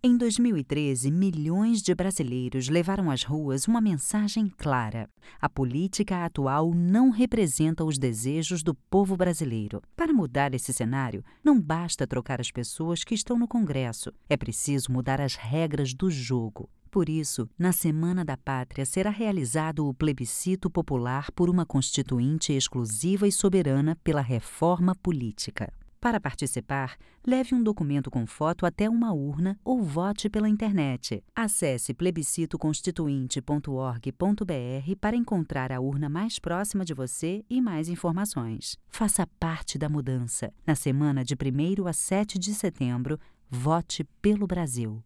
Em 2013, milhões de brasileiros levaram às ruas uma mensagem clara: a política atual não representa os desejos do povo brasileiro. Para mudar esse cenário, não basta trocar as pessoas que estão no Congresso, é preciso mudar as regras do jogo. Por isso, na Semana da Pátria será realizado o plebiscito popular por uma Constituinte exclusiva e soberana pela reforma política. Para participar, leve um documento com foto até uma urna ou vote pela internet. Acesse plebiscitoconstituinte.org.br para encontrar a urna mais próxima de você e mais informações. Faça parte da mudança. Na semana de 1 a 7 de setembro, vote pelo Brasil.